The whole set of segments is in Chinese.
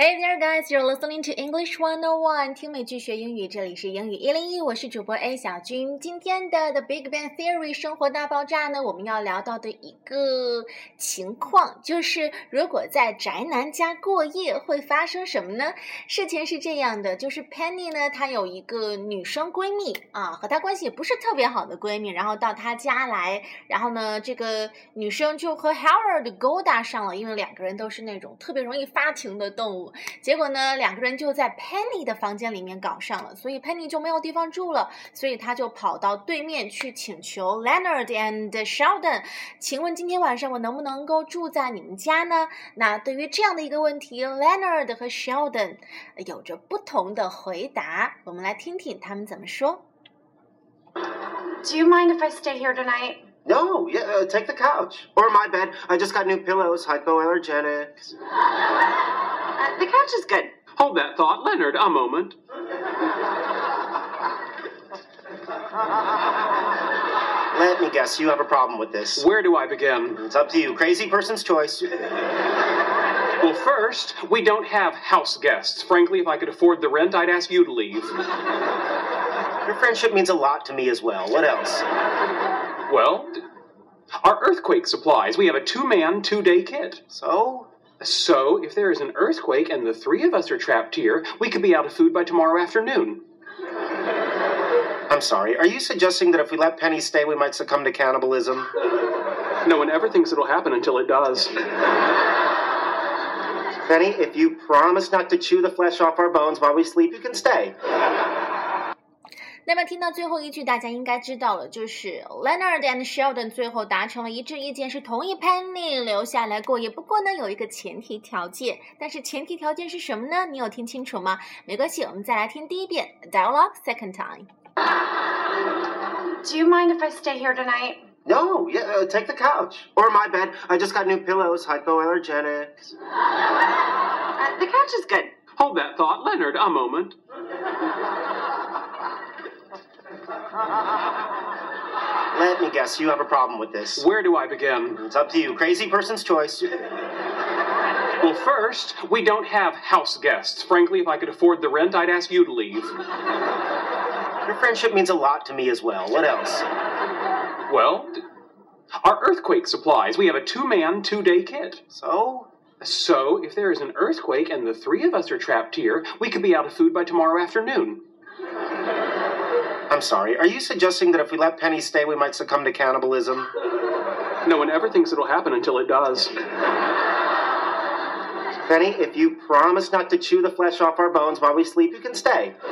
Hey there, guys! You're listening to English One On One，听美剧学英语，这里是英语一零一，我是主播 A 小军。今天的 The Big Bang Theory 生活大爆炸呢，我们要聊到的一个情况就是，如果在宅男家过夜会发生什么呢？事情是这样的，就是 Penny 呢，她有一个女生闺蜜啊，和她关系也不是特别好的闺蜜，然后到她家来，然后呢，这个女生就和 Howard 勾搭上了，因为两个人都是那种特别容易发情的动物。结果呢，两个人就在 Penny 的房间里面搞上了，所以 Penny 就没有地方住了，所以他就跑到对面去请求 Leonard and Sheldon，请问今天晚上我能不能够住在你们家呢？那对于这样的一个问题，Leonard 和 Sheldon 有着不同的回答，我们来听听他们怎么说。Do you mind if I stay here tonight? No, yeah, uh, take the couch. Or my bed. I just got new pillows, hypoallergenic. Uh, the couch is good. Hold that thought. Leonard, a moment. Let me guess, you have a problem with this. Where do I begin? It's up to you. Crazy person's choice. Well, first, we don't have house guests. Frankly, if I could afford the rent, I'd ask you to leave. Your friendship means a lot to me as well. What else? Well, our earthquake supplies. We have a two man, two day kit. So? So, if there is an earthquake and the three of us are trapped here, we could be out of food by tomorrow afternoon. I'm sorry, are you suggesting that if we let Penny stay, we might succumb to cannibalism? No one ever thinks it'll happen until it does. Penny, if you promise not to chew the flesh off our bones while we sleep, you can stay. 那么听到最后一句，大家应该知道了，就是 Leonard and Sheldon 最后达成了一致意见，是同意 Penny 留下来过夜。不过呢，有一个前提条件，但是前提条件是什么呢？你有听清楚吗？没关系，我们再来听第一遍 dialogue second time。Do you mind if I stay here tonight? No, yeah, uh, take the couch or my bed. I just got new pillows, hypoallergenic. Uh, the couch is good. Hold that thought, Leonard. A moment. Let me guess, you have a problem with this. Where do I begin? It's up to you. Crazy person's choice. Well, first, we don't have house guests. Frankly, if I could afford the rent, I'd ask you to leave. Your friendship means a lot to me as well. What else? Well, our earthquake supplies. We have a two man, two day kit. So? So, if there is an earthquake and the three of us are trapped here, we could be out of food by tomorrow afternoon. I'm sorry, are you suggesting that if we let Penny stay, we might succumb to cannibalism? No one ever thinks it'll happen until it does. Penny, if you promise not to chew the flesh off our bones while we sleep, you can stay.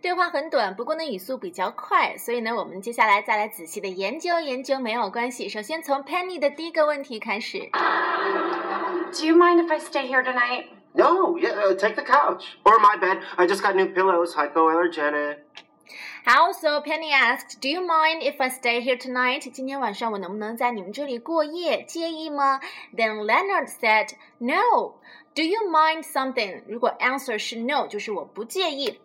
对话很短，不过呢语速比较快，所以呢我们接下来再来仔细的研究研究，没有关系。首先从 Penny 的第一个问题开始。Do you mind if I stay here tonight? No, yeah, uh, take the couch or my bed. I just got new pillows, hypoallergenic. How so? Penny asked, "Do you mind if I stay here tonight?" 今天晚上我能不能在你们这里过夜？介意吗？Then Leonard said, "No." Do you mind something? 如果 answer 是 no，就是我不介意。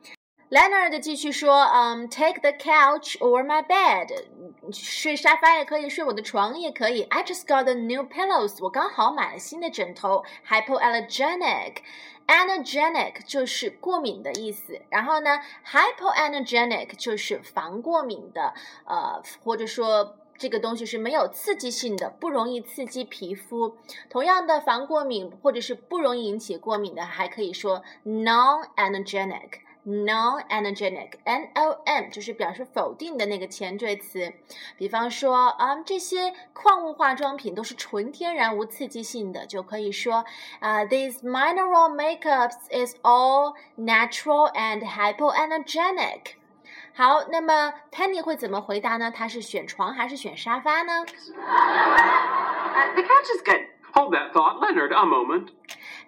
Leonard 继续说，嗯，take the couch or my bed，睡沙发也可以，睡我的床也可以。I just got the new pillows，我刚好买了新的枕头。Hypoallergenic，allergenic 就是过敏的意思。然后呢，hypoallergenic 就是防过敏的，呃，或者说这个东西是没有刺激性的，不容易刺激皮肤。同样的，防过敏或者是不容易引起过敏的，还可以说 non-allergenic。non-energetic，n o n 就是表示否定的那个前缀词。比方说，啊，这些矿物化妆品都是纯天然无刺激性的，就可以说，啊，these mineral makeups is all natural and hypoenergenic。好，那么 Penny 会怎么回答呢？他是选床还是选沙发呢？The couch is good. Hold that thought, Leonard. A moment.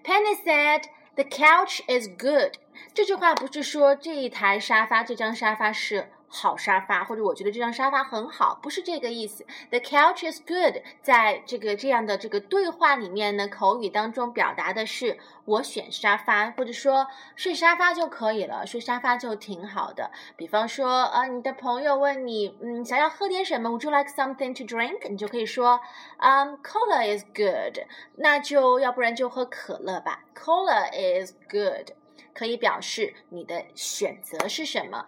Penny said, "The couch is good." 这句话不是说这一台沙发、这张沙发是 好沙发，或者我觉得这张沙发很好，不是这个意思。The couch is good，在这个这样的这个对话里面呢，口语当中表达的是我选沙发，或者说睡沙发就可以了，睡沙发就挺好的。比方说，呃，你的朋友问你，嗯，想要喝点什么？Would you like something to drink？你就可以说，嗯，Cola is good，那就要不然就喝可乐吧。Cola is good。可以表示你的选择是什么。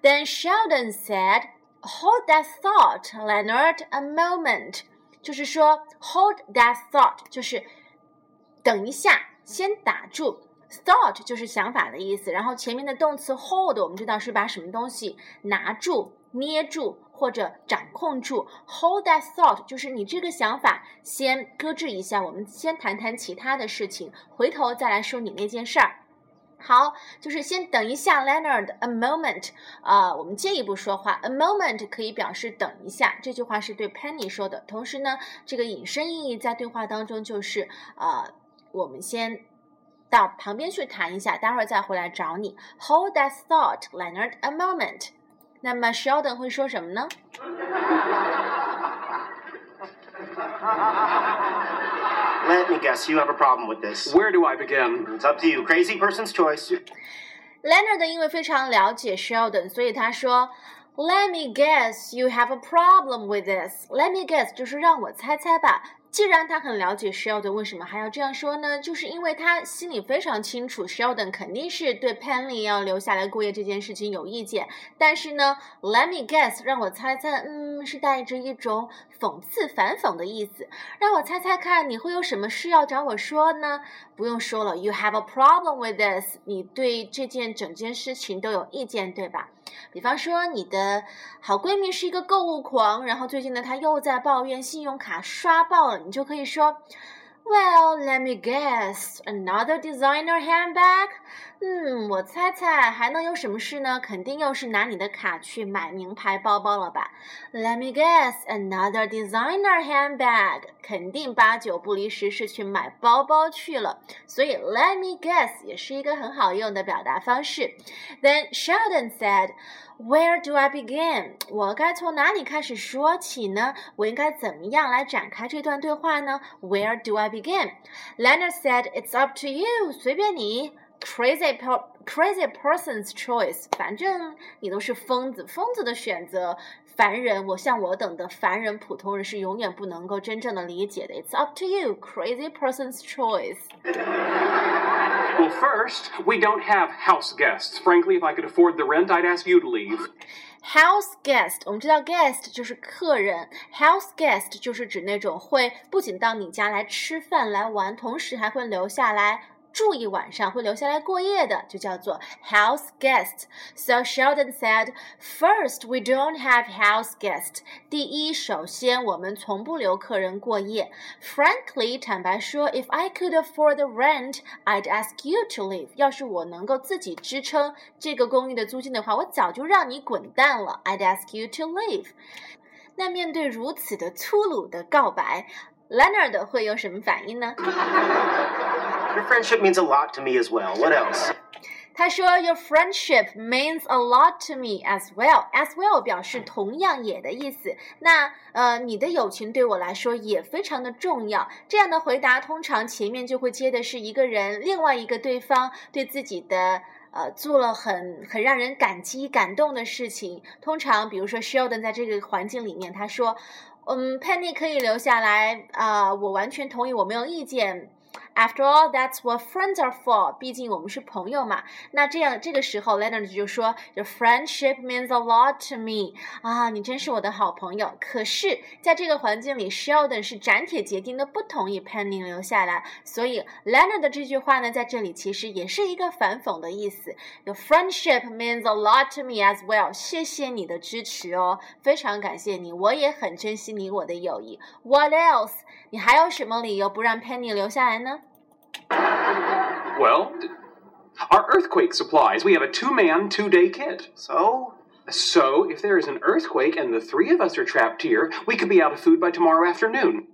Then Sheldon said, "Hold that thought, Leonard, a moment." 就是说，hold that thought 就是等一下，先打住。Thought 就是想法的意思，然后前面的动词 hold 我们知道是把什么东西拿住、捏住或者掌控住。Hold that thought 就是你这个想法先搁置一下，我们先谈谈其他的事情，回头再来说你那件事儿。好，就是先等一下，Leonard，a moment，啊，我们进一步说话，a moment 可以表示等一下，这句话是对 Penny 说的。同时呢，这个引申意义在对话当中就是，呃，我们先到旁边去谈一下，待会儿再回来找你。Hold that thought，Leonard，a moment。那么 Sheldon 会说什么呢 ？Let me guess, you have a problem with this. Where do I begin? It's up to you. Crazy person's choice. Leonard 因为非常了解 Sheldon，所以他说：“Let me guess, you have a problem with this. Let me guess，就是让我猜猜吧。 既然他很了解 Sheldon，为什么还要这样说呢？就是因为他心里非常清楚，Sheldon 肯定是对 Penny 要留下来过夜这件事情有意见。但是呢，Let me guess，让我猜猜，嗯，是带着一种讽刺、反讽的意思。让我猜猜看，你会有什么事要找我说呢？不用说了，You have a problem with this，你对这件整件事情都有意见，对吧？比方说，你的好闺蜜是一个购物狂，然后最近呢，她又在抱怨信用卡刷爆了你就可以说。Well, let me guess, another designer handbag. 嗯，我猜猜还能有什么事呢？肯定又是拿你的卡去买名牌包包了吧？Let me guess, another designer handbag. 肯定八九不离十是去买包包去了。所以 let me guess 也是一个很好用的表达方式。Then Sheldon said. Where do I begin？我该从哪里开始说起呢？我应该怎么样来展开这段对话呢？Where do I begin？Leonard said, "It's up to you，随便你。Crazy per crazy person's choice，反正你都是疯子，疯子的选择。凡人，我像我等的凡人普通人是永远不能够真正的理解的。It's up to you, crazy person's choice。Well, first, we don't have house guests. Frankly, if I could afford the rent, I'd ask you to leave. House guest，我们知道 guest 就是客人，house guest 就是指那种会不仅到你家来吃饭来玩，同时还会留下来 住一晚上会留下来过夜的，就叫做 house guest。So Sheldon said, "First, we don't have house guests." 第一，首先我们从不留客人过夜。Frankly，坦白说，if I could afford the rent, I'd ask you to leave. 要是我能够自己支撑这个公寓的租金的话，我早就让你滚蛋了。I'd ask you to leave. 那面对如此的粗鲁的告白，Leonard 会有什么反应呢 ？Your friendship means a lot to me as well. What else? 他说，Your friendship means a lot to me as well. As well 表示同样也的意思。那呃，你的友情对我来说也非常的重要。这样的回答通常前面就会接的是一个人，另外一个对方对自己的呃做了很很让人感激感动的事情。通常，比如说 Sheldon 在这个环境里面，他说，嗯，Penny 可以留下来啊，我完全同意，我没有意见。After all, that's what friends are for. 毕竟我们是朋友嘛。那这样这个时候，Leonard 就说：“Your friendship means a lot to me。”啊，你真是我的好朋友。可是，在这个环境里，Sheldon 是斩铁截钉的不同意 Penny 留下来。所以，Leonard 的这句话呢，在这里其实也是一个反讽的意思。Your friendship means a lot to me as well。谢谢你的支持哦，非常感谢你，我也很珍惜你我的友谊。What else？你还有什么理由不让 Penny 留下来呢 ？well, our earthquake supplies. We have a two man, two day kit. So? So, if there is an earthquake and the three of us are trapped here, we could be out of food by tomorrow afternoon.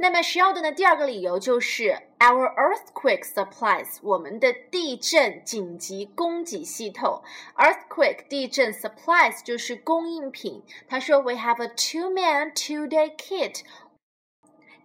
那么 Sheldon 的第二个理由就是 Our earthquake supplies，我们的地震紧急供给系统。Earthquake 地震 supplies 就是供应品。他说，We have a two-man two-day kit.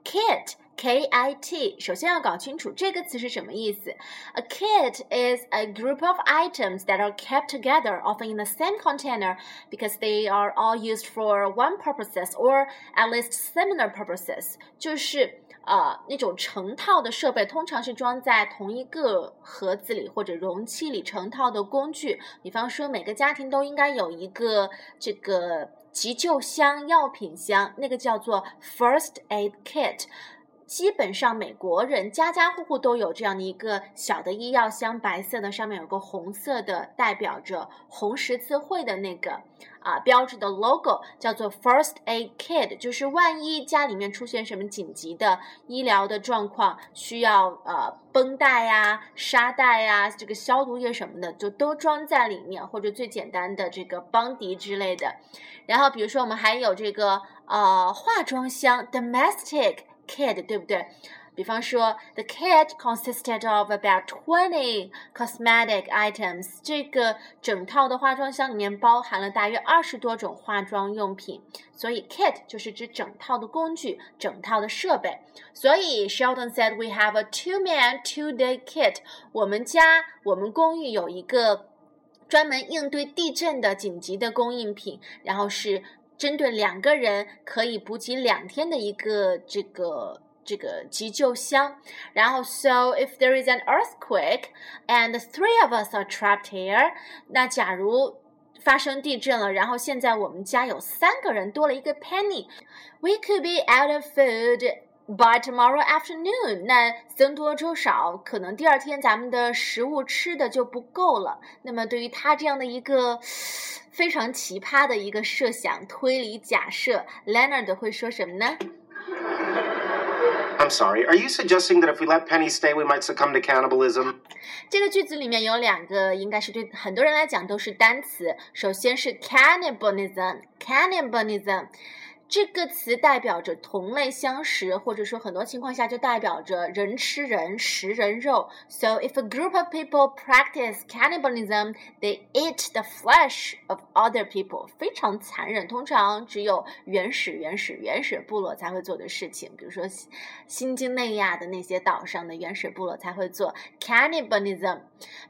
Kit K I T，首先要搞清楚这个词是什么意思。A kit is a group of items that are kept together, often in the same container, because they are all used for one purposes or at least similar purposes。就是呃那种成套的设备，通常是装在同一个盒子里或者容器里成套的工具。比方说，每个家庭都应该有一个这个急救箱、药品箱，那个叫做 first aid kit。基本上美国人家家户户都有这样的一个小的医药箱，白色的，上面有个红色的，代表着红十字会的那个啊标志的 logo，叫做 First Aid Kit，就是万一家里面出现什么紧急的医疗的状况，需要呃绷带呀、沙袋呀、这个消毒液什么的，就都装在里面，或者最简单的这个邦迪之类的。然后比如说我们还有这个呃化妆箱，Domestic。kit，对不对？比方说，the kit consisted of about twenty cosmetic items。这个整套的化妆箱里面包含了大约二十多种化妆用品。所以，kit 就是指整套的工具、整套的设备。所以，Sheldon said we have a two-man two-day kit。我们家、我们公寓有一个专门应对地震的紧急的供应品，然后是。针对两个人可以补给两天的一个这个这个急救箱，然后，so if there is an earthquake and three of us are trapped here，那假如发生地震了，然后现在我们家有三个人多了一个 Penny，we could be out of food。By tomorrow afternoon，那僧多粥少，可能第二天咱们的食物吃的就不够了。那么对于他这样的一个 非常奇葩的一个设想、推理、假设，Leonard 会说什么呢？I'm sorry. Are you suggesting that if we let Penny stay, we might succumb to cannibalism? 这个句子里面有两个，应该是对很多人来讲都是单词。首先是 cannibalism，cannibalism。这个词代表着同类相食，或者说很多情况下就代表着人吃人、食人肉。So if a group of people practice cannibalism, they eat the flesh of other people。非常残忍，通常只有原始、原始、原始部落才会做的事情。比如说新几内亚的那些岛上的原始部落才会做 cannibalism。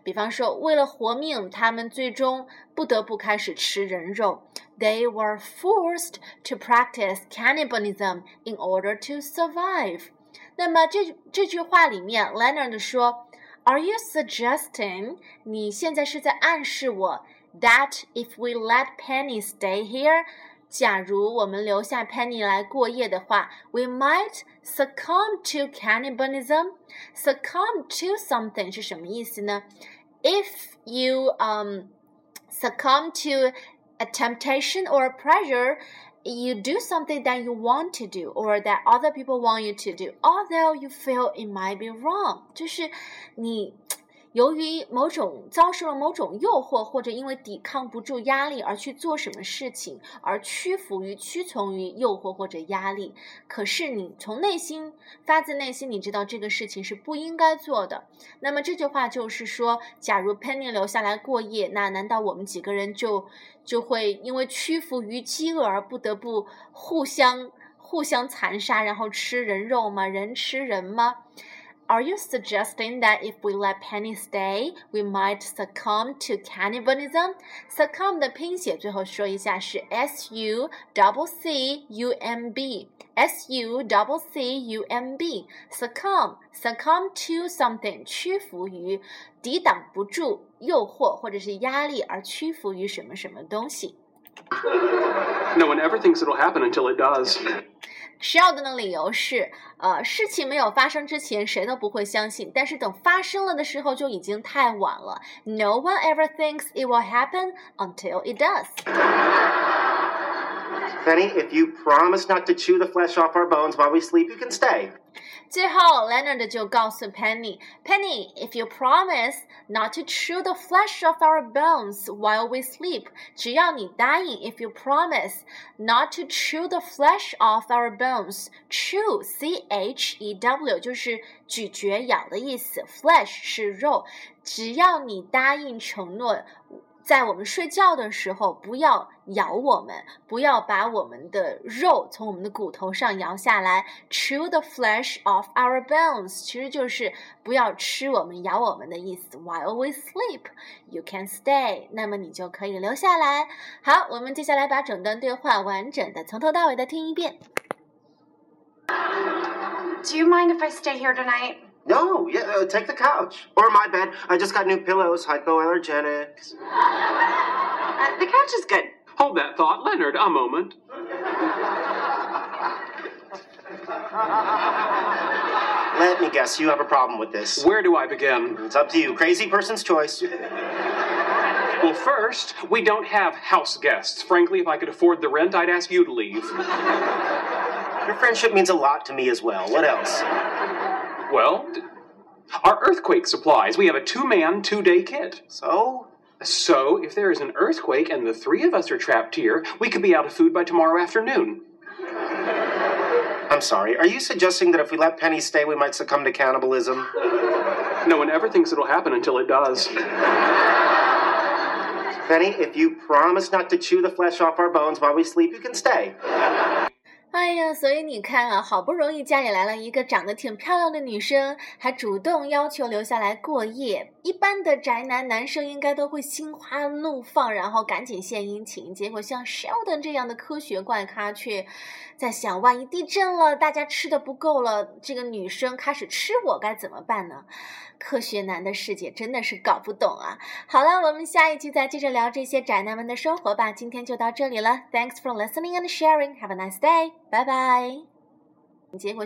比方说，为了活命，他们最终不得不开始吃人肉。they were forced to practice cannibalism in order to survive. 那么这这句话里面，Leonard 说，Are you suggesting 你现在是在暗示我 that if we let Penny stay here，假如我们留下 Penny 来过夜的话，we might succumb to cannibalism. Succumb to something 是什么意思呢？If you um succumb to a temptation or a pressure, you do something that you want to do or that other people want you to do, although you feel it might be wrong. 就是你 由于某种遭受了某种诱惑，或者因为抵抗不住压力而去做什么事情，而屈服于、屈从于诱惑或者压力。可是你从内心发自内心，你知道这个事情是不应该做的。那么这句话就是说，假如 Penny 留下来过夜，那难道我们几个人就就会因为屈服于饥饿而不得不互相互相残杀，然后吃人肉吗？人吃人吗 ？Are you suggesting that if we let Penny stay, we might succumb to cannibalism? Succumb 的拼写最后说一下是 S U double C U M B S U double C U M B succumb succumb to something 屈服于抵挡不住诱惑或者是压力而屈服于什么什么东西。No one ever thinks it'll happen until it does. 需要的呢理由是，呃，事情没有发生之前，谁都不会相信；但是等发生了的时候，就已经太晚了。No one ever thinks it will happen until it does. Penny, if you promise not to chew the flesh off our bones while we sleep, you can stay. 最后，Leonard 就告诉 Penny，Penny，if you promise not to chew the flesh of our bones while we sleep，只要你答应，if you promise not to chew the flesh of our bones，chew，c h e w，就是咀嚼、咬的意思，flesh 是肉，只要你答应承诺。 在我们睡觉的时候，不要咬我们，不要把我们的肉从我们的骨头上摇下来。Chew the flesh off our bones，其实就是不要吃我们、咬我们的意思。While we sleep, you can stay，那么你就可以留下来。好，我们接下来把整段对话完整的从头到尾的听一遍。Do you mind if I stay here tonight? No, yeah, uh, take the couch. Or my bed. I just got new pillows, hypoallergenics. Uh, the couch is good. Hold that thought, Leonard, a moment. Let me guess, you have a problem with this. Where do I begin? It's up to you. Crazy person's choice. Well, first, we don't have house guests. Frankly, if I could afford the rent, I'd ask you to leave. Your friendship means a lot to me as well. What else? Well, our earthquake supplies. We have a two man, two day kit. So? So, if there is an earthquake and the three of us are trapped here, we could be out of food by tomorrow afternoon. I'm sorry. Are you suggesting that if we let Penny stay, we might succumb to cannibalism? No one ever thinks it'll happen until it does. Penny, if you promise not to chew the flesh off our bones while we sleep, you can stay. 哎呀，所以你看啊，好不容易家里来了一个长得挺漂亮的女生，还主动要求留下来过夜。一般的宅男男生应该都会心花怒放，然后赶紧献殷勤。结果像 Sheldon 这样的科学怪咖却在想：万一地震了，大家吃的不够了，这个女生开始吃我，该怎么办呢？科学男的世界真的是搞不懂啊！好了，我们下一期再接着聊这些宅男们的生活吧。今天就到这里了，Thanks for listening and sharing. Have a nice day. 拜拜。结果。